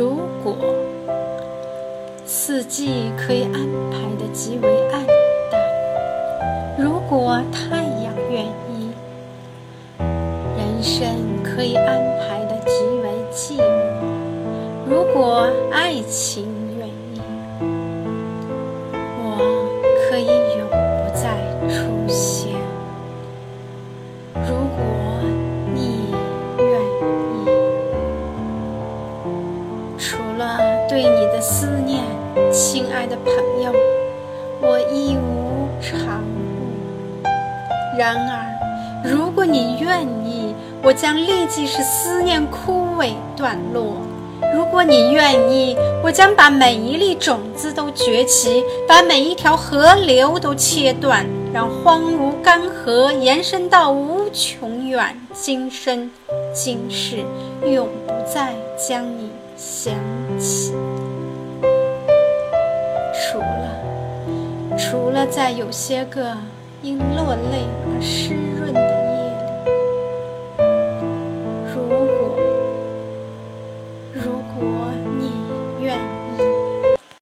如果四季可以安排的极为暗淡，如果太阳愿意，人生可以安排的极为寂寞，如果爱情除了对你的思念，亲爱的朋友，我一无长物。然而，如果你愿意，我将立即使思念枯萎断落。如果你愿意，我将把每一粒种子都崛起，把每一条河流都切断，让荒芜干涸延伸到无穷远，今生今世永不再将你想起。除了，除了在有些个因落泪而湿润。